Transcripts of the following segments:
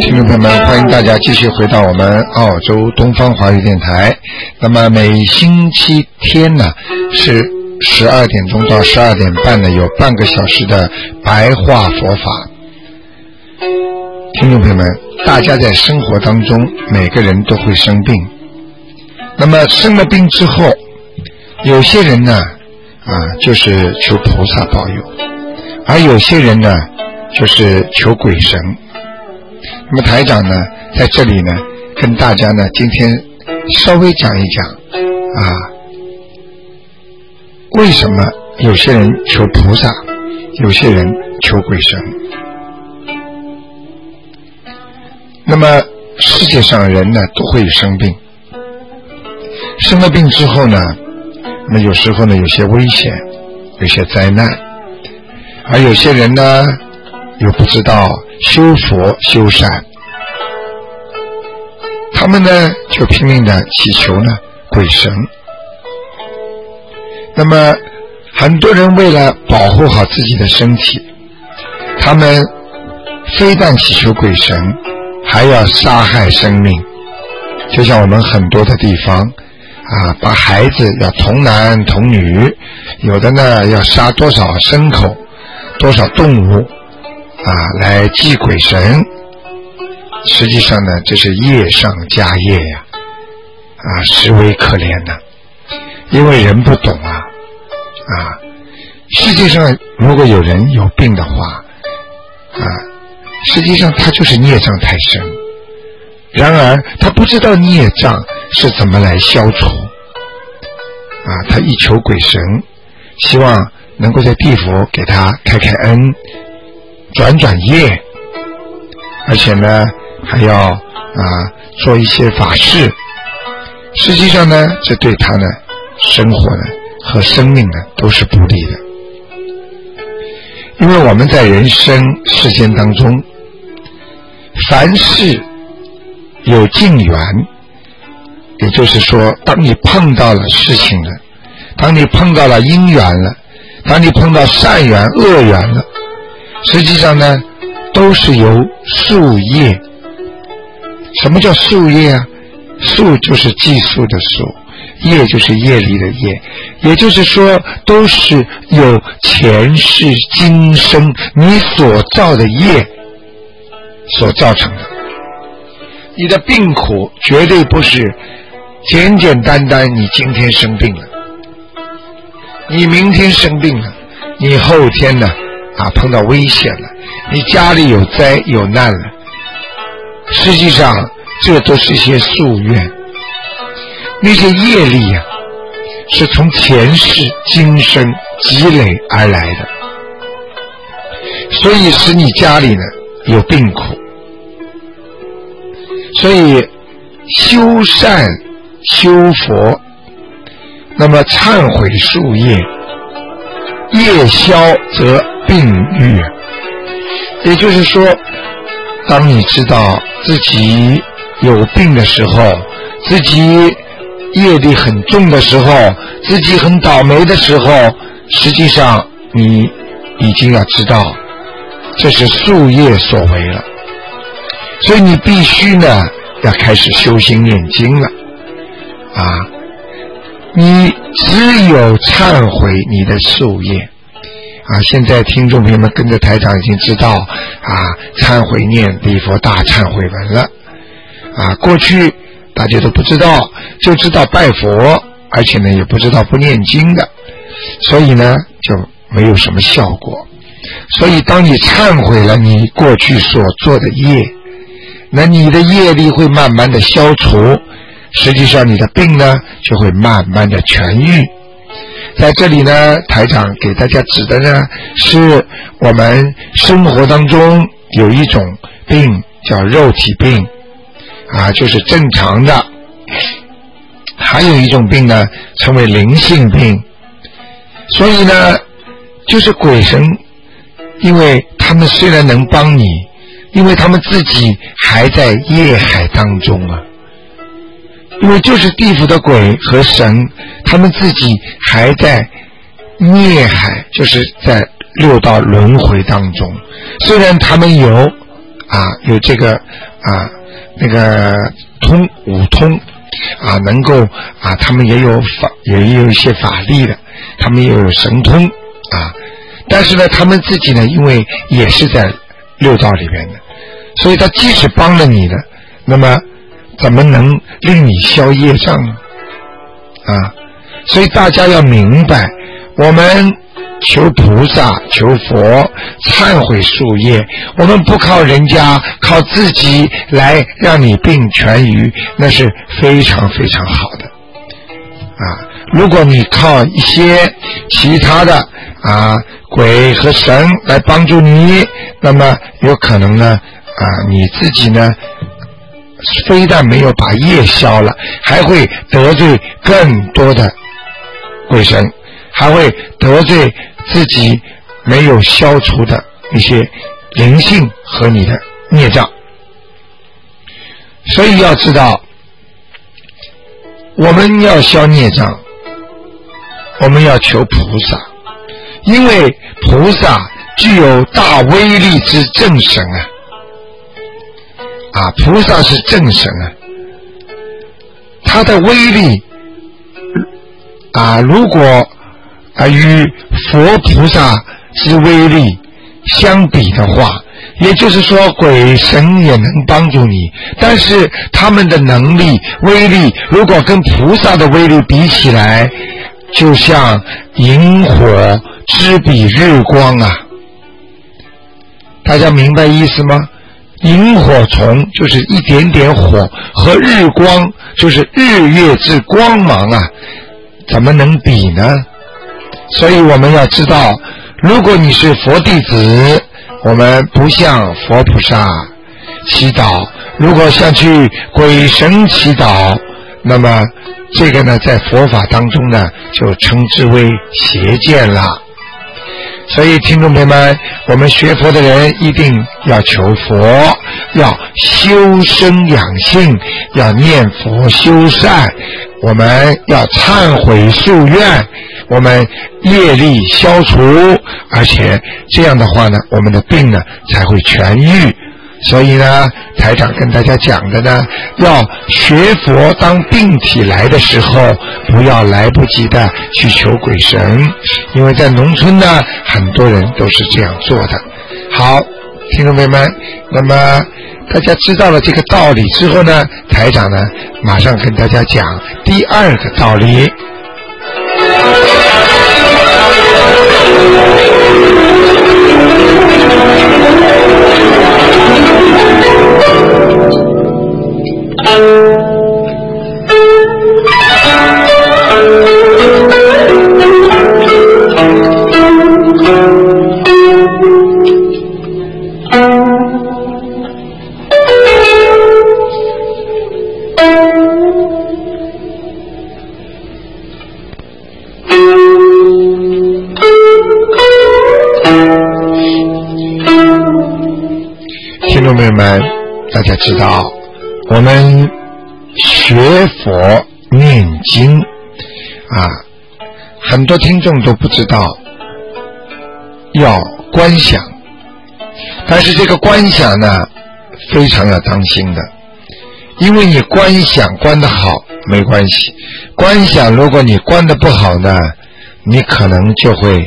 听众朋友们，欢迎大家继续回到我们澳洲东方华语电台。那么每星期天呢是十二点钟到十二点半呢，有半个小时的白话佛法。听众朋友们，大家在生活当中，每个人都会生病。那么生了病之后，有些人呢啊，就是求菩萨保佑，而有些人呢，就是求鬼神。那么台长呢，在这里呢，跟大家呢，今天稍微讲一讲啊，为什么有些人求菩萨，有些人求鬼神？那么世界上人呢，都会生病，生了病之后呢，那么有时候呢，有些危险，有些灾难，而有些人呢，又不知道修佛修善。他们呢就拼命的祈求呢鬼神。那么很多人为了保护好自己的身体，他们非但祈求鬼神，还要杀害生命。就像我们很多的地方啊，把孩子要童男童女，有的呢要杀多少牲口、多少动物啊来祭鬼神。实际上呢，这是业上加业呀，啊，实为可怜呐。因为人不懂啊，啊，世界上如果有人有病的话，啊，实际上他就是孽障太深。然而他不知道孽障是怎么来消除，啊，他一求鬼神，希望能够在地府给他开开恩，转转业，而且呢。还要啊做一些法事，实际上呢，这对他呢生活呢和生命呢都是不利的，因为我们在人生世间当中，凡事有境缘，也就是说，当你碰到了事情了，当你碰到了因缘了，当你碰到善缘恶缘了，实际上呢，都是由树叶。什么叫树业啊？树就是计数的数，业就是业力的业，也就是说，都是有前世今生你所造的业所造成的。你的病苦绝对不是简简单单你今天生病了，你明天生病了，你后天呢啊碰到危险了，你家里有灾有难了。实际上，这都是一些夙愿，那些业力呀，是从前世今生积累而来的，所以使你家里呢有病苦。所以修善修佛，那么忏悔树业，业消则病愈，也就是说。当你知道自己有病的时候，自己业力很重的时候，自己很倒霉的时候，实际上你已经要知道，这是树业所为了。所以你必须呢，要开始修心念经了，啊，你只有忏悔你的树业。啊！现在听众朋友们跟着台长已经知道啊，忏悔念礼佛大忏悔文了啊。过去大家都不知道，就知道拜佛，而且呢也不知道不念经的，所以呢就没有什么效果。所以当你忏悔了你过去所做的业，那你的业力会慢慢的消除，实际上你的病呢就会慢慢的痊愈。在这里呢，台长给大家指的呢，是我们生活当中有一种病叫肉体病，啊，就是正常的；还有一种病呢，称为灵性病。所以呢，就是鬼神，因为他们虽然能帮你，因为他们自己还在业海当中啊。因为就是地府的鬼和神，他们自己还在孽海，就是在六道轮回当中。虽然他们有啊有这个啊那个通五通啊，能够啊他们也有法也有一些法力的，他们也有神通啊。但是呢，他们自己呢，因为也是在六道里边的，所以他即使帮了你的，那么。怎么能令你消业障呢？啊，所以大家要明白，我们求菩萨、求佛忏悔树业，我们不靠人家，靠自己来让你病痊愈，那是非常非常好的。啊，如果你靠一些其他的啊鬼和神来帮助你，那么有可能呢啊你自己呢。非但没有把业消了，还会得罪更多的鬼神，还会得罪自己没有消除的一些灵性和你的孽障。所以要知道，我们要消孽障，我们要求菩萨，因为菩萨具有大威力之正神啊。啊，菩萨是正神啊，他的威力啊，如果啊与佛菩萨之威力相比的话，也就是说鬼神也能帮助你，但是他们的能力威力，如果跟菩萨的威力比起来，就像萤火之比日光啊，大家明白意思吗？萤火虫就是一点点火，和日光就是日月之光芒啊，怎么能比呢？所以我们要知道，如果你是佛弟子，我们不向佛菩萨祈祷；如果向去鬼神祈祷，那么这个呢，在佛法当中呢，就称之为邪见了。所以，听众朋友们，我们学佛的人一定要求佛，要修身养性，要念佛修善，我们要忏悔夙愿，我们业力消除，而且这样的话呢，我们的病呢才会痊愈。所以呢，台长跟大家讲的呢，要学佛，当病体来的时候，不要来不及的去求鬼神，因为在农村呢，很多人都是这样做的。好，听众朋友们，那么大家知道了这个道理之后呢，台长呢，马上跟大家讲第二个道理。们，大家知道，我们学佛念经啊，很多听众都不知道要观想，但是这个观想呢，非常要当心的，因为你观想观的好没关系，观想如果你观的不好呢，你可能就会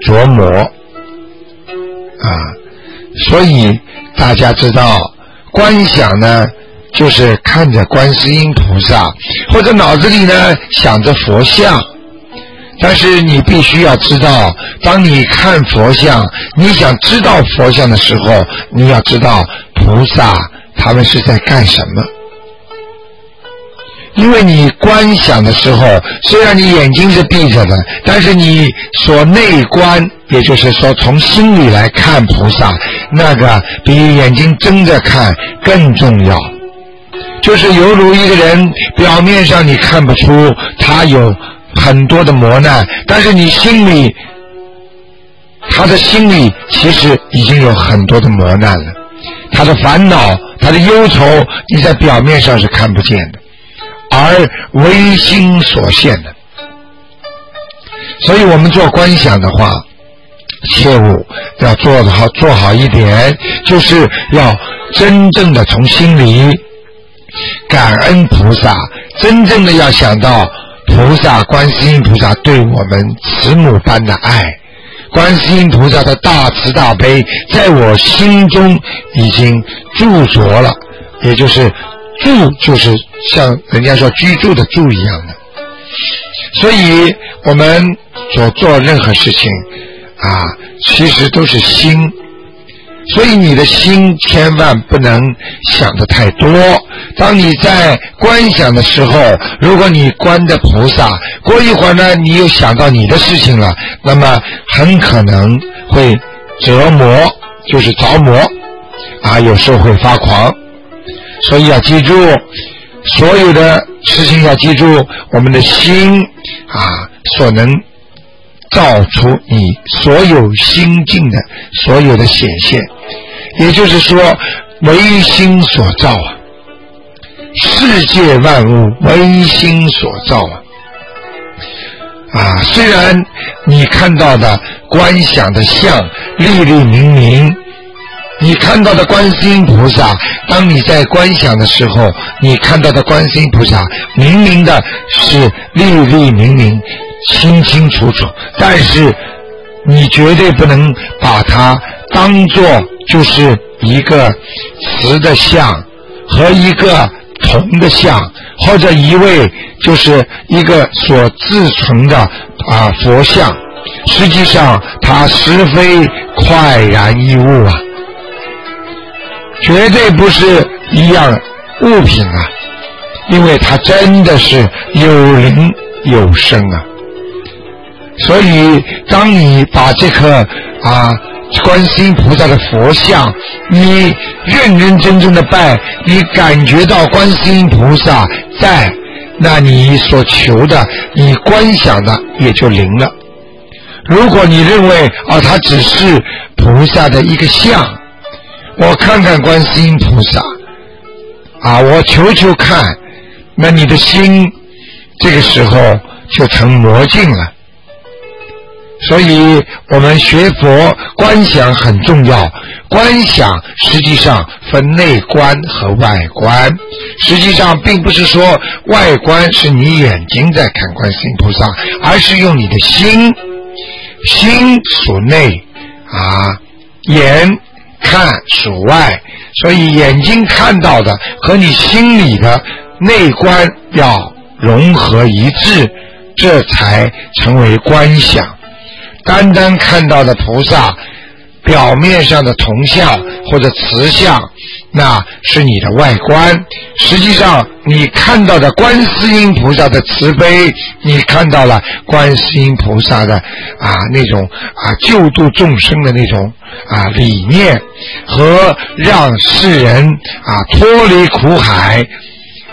琢磨啊，所以。大家知道，观想呢，就是看着观世音菩萨，或者脑子里呢想着佛像。但是你必须要知道，当你看佛像，你想知道佛像的时候，你要知道菩萨他们是在干什么。因为你观想的时候，虽然你眼睛是闭着的，但是你所内观，也就是说从心里来看菩萨，那个比眼睛睁着看更重要。就是犹如一个人表面上你看不出他有很多的磨难，但是你心里，他的心里其实已经有很多的磨难了，他的烦恼、他的忧愁，你在表面上是看不见的。而唯心所现的，所以我们做观想的话，切勿要做的好，做好一点，就是要真正的从心里感恩菩萨，真正的要想到菩萨、观世音菩萨对我们慈母般的爱，观世音菩萨的大慈大悲在我心中已经驻着了，也就是住就是像人家说居住的住一样的，所以我们所做任何事情啊，其实都是心。所以你的心千万不能想的太多。当你在观想的时候，如果你观的菩萨，过一会儿呢，你又想到你的事情了，那么很可能会折磨，就是着魔啊，有时候会发狂。所以要记住。所有的事情要记住，我们的心啊，所能造出你所有心境的所有的显现，也就是说，唯心所造啊，世界万物唯心所造啊，啊，虽然你看到的观想的像，粒粒明明。你看到的观世音菩萨，当你在观想的时候，你看到的观世音菩萨，明明的是粒粒明明、清清楚楚，但是你绝对不能把它当做就是一个瓷的像和一个铜的像，或者一位就是一个所自存的啊佛像，实际上它实非快然一物啊。绝对不是一样物品啊，因为它真的是有灵有声啊。所以，当你把这颗啊观世音菩萨的佛像，你认认真真的拜，你感觉到观世音菩萨在，那你所求的，你观想的也就灵了。如果你认为啊，它只是菩萨的一个像。我看看观世音菩萨，啊，我求求看，那你的心这个时候就成魔镜了。所以我们学佛观想很重要，观想实际上分内观和外观，实际上并不是说外观是你眼睛在看观世音菩萨，而是用你的心，心属内啊，眼。看属外，所以眼睛看到的和你心里的内观要融合一致，这才成为观想。单单看到的菩萨表面上的铜像或者瓷像。那是你的外观，实际上你看到的观世音菩萨的慈悲，你看到了观世音菩萨的啊那种啊救度众生的那种啊理念和让世人啊脱离苦海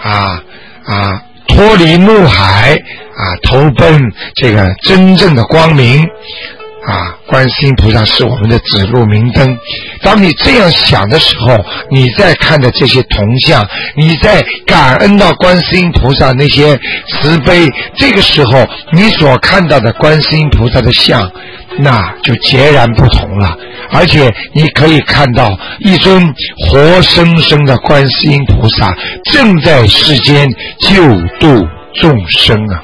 啊啊脱离怒海啊投奔这个真正的光明。啊，观世音菩萨是我们的指路明灯。当你这样想的时候，你在看的这些铜像，你在感恩到观世音菩萨那些慈悲，这个时候你所看到的观世音菩萨的像，那就截然不同了。而且你可以看到一尊活生生的观世音菩萨正在世间救度众生啊。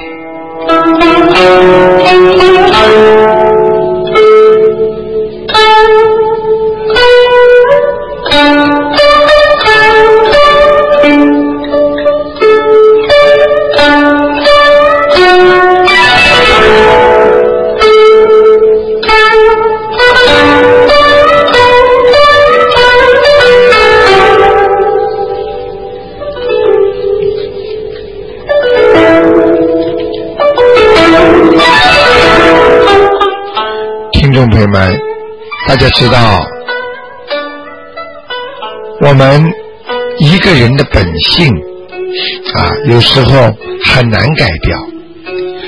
家知道，我们一个人的本性啊，有时候很难改掉。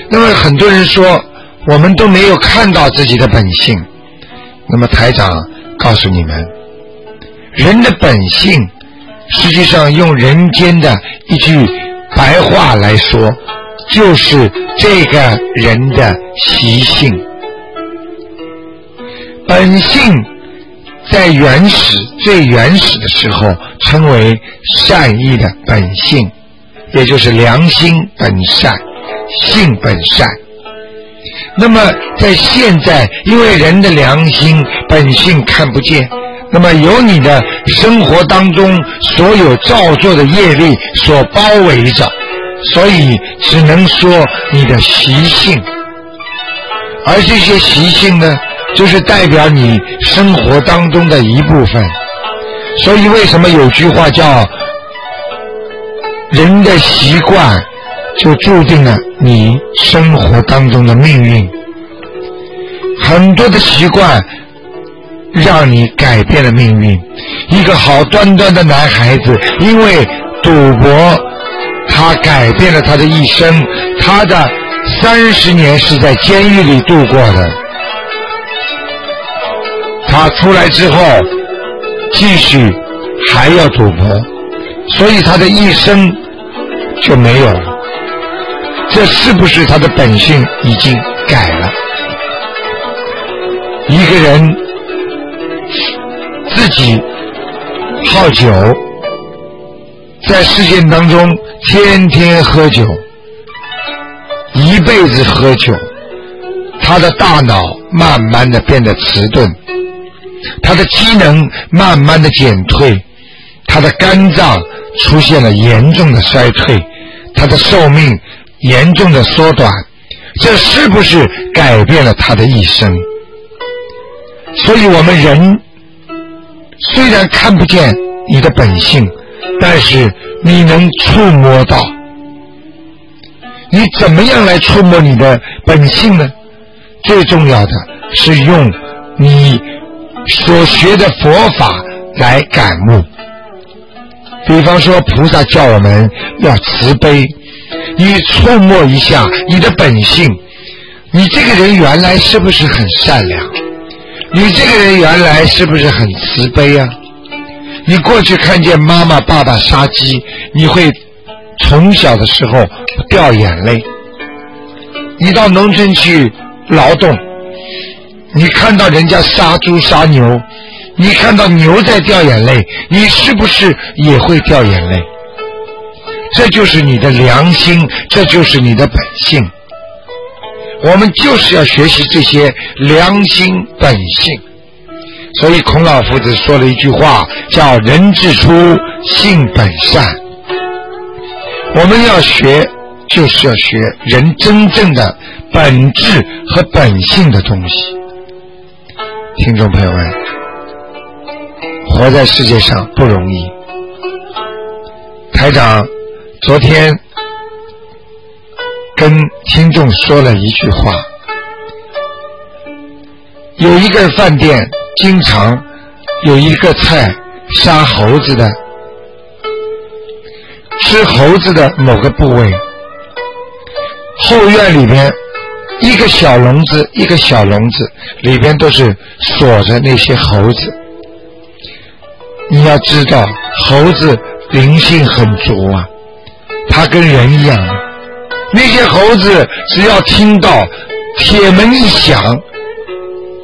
那么很多人说，我们都没有看到自己的本性。那么台长告诉你们，人的本性，实际上用人间的一句白话来说，就是这个人的习性。本性在原始最原始的时候称为善意的本性，也就是良心本善，性本善。那么在现在，因为人的良心本性看不见，那么由你的生活当中所有造作的业力所包围着，所以只能说你的习性，而这些习性呢？就是代表你生活当中的一部分，所以为什么有句话叫“人的习惯就注定了你生活当中的命运”？很多的习惯让你改变了命运。一个好端端的男孩子，因为赌博，他改变了他的一生，他的三十年是在监狱里度过的。他出来之后，继续还要赌博，所以他的一生就没有了。这是不是他的本性已经改了？一个人自己好酒，在世界当中天天喝酒，一辈子喝酒，他的大脑慢慢的变得迟钝。他的机能慢慢的减退，他的肝脏出现了严重的衰退，他的寿命严重的缩短，这是不是改变了他的一生？所以我们人虽然看不见你的本性，但是你能触摸到。你怎么样来触摸你的本性呢？最重要的是用你。所学的佛法来感悟，比方说菩萨叫我们要慈悲，你触摸一下你的本性，你这个人原来是不是很善良？你这个人原来是不是很慈悲啊？你过去看见妈妈爸爸杀鸡，你会从小的时候掉眼泪。你到农村去劳动。你看到人家杀猪杀牛，你看到牛在掉眼泪，你是不是也会掉眼泪？这就是你的良心，这就是你的本性。我们就是要学习这些良心本性。所以孔老夫子说了一句话，叫“人之初，性本善”。我们要学，就是要学人真正的本质和本性的东西。听众朋友们，活在世界上不容易。台长昨天跟听众说了一句话：有一个饭店经常有一个菜杀猴子的，吃猴子的某个部位，后院里面。一个小笼子，一个小笼子里边都是锁着那些猴子。你要知道，猴子灵性很足啊，它跟人一样。那些猴子只要听到铁门一响，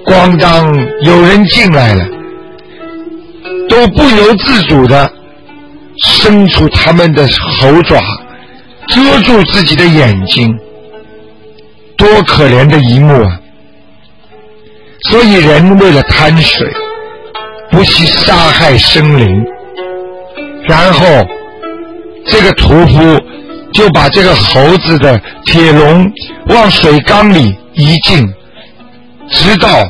咣当有人进来了，都不由自主的伸出他们的猴爪，遮住自己的眼睛。多可怜的一幕啊！所以人为了贪水，不惜杀害生灵，然后这个屠夫就把这个猴子的铁笼往水缸里一浸，直到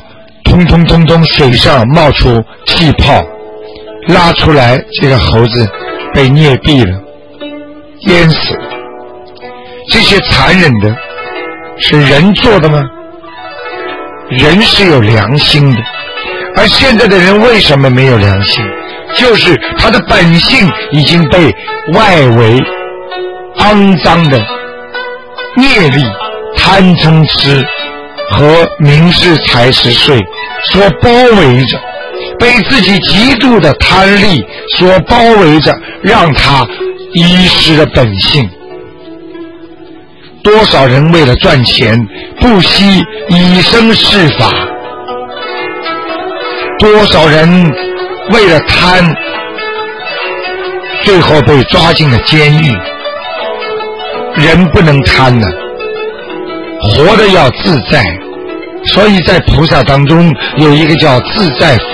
通通通通水上冒出气泡，拉出来，这个猴子被溺毙了，淹死了。这些残忍的。是人做的吗？人是有良心的，而现在的人为什么没有良心？就是他的本性已经被外围肮脏的业力、贪嗔痴和名士财食税所包围着，被自己极度的贪利所包围着，让他遗失了本性。多少人为了赚钱不惜以身试法？多少人为了贪，最后被抓进了监狱？人不能贪呢，活得要自在。所以在菩萨当中有一个叫自在佛，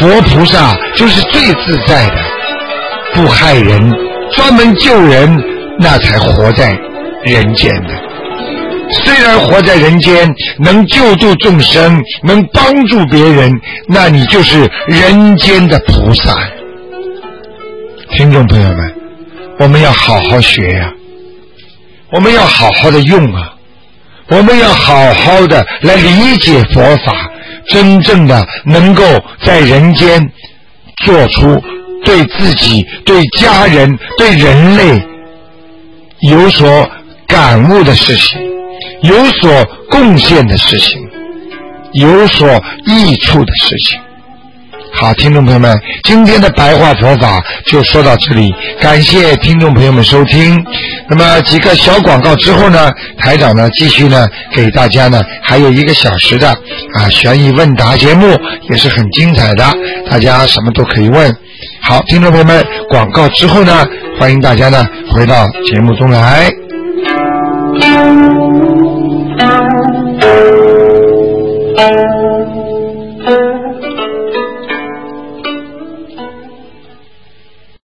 佛菩萨就是最自在的，不害人，专门救人，那才活在。人间的，虽然活在人间，能救度众生，能帮助别人，那你就是人间的菩萨。听众朋友们，我们要好好学呀，我们要好好的用啊，我们要好好的来理解佛法，真正的能够在人间做出对自己、对家人、对人类有所。感悟的事情，有所贡献的事情，有所益处的事情。好，听众朋友们，今天的白话佛法就说到这里，感谢听众朋友们收听。那么几个小广告之后呢，台长呢继续呢给大家呢还有一个小时的啊悬疑问答节目，也是很精彩的，大家什么都可以问。好，听众朋友们，广告之后呢，欢迎大家呢回到节目中来。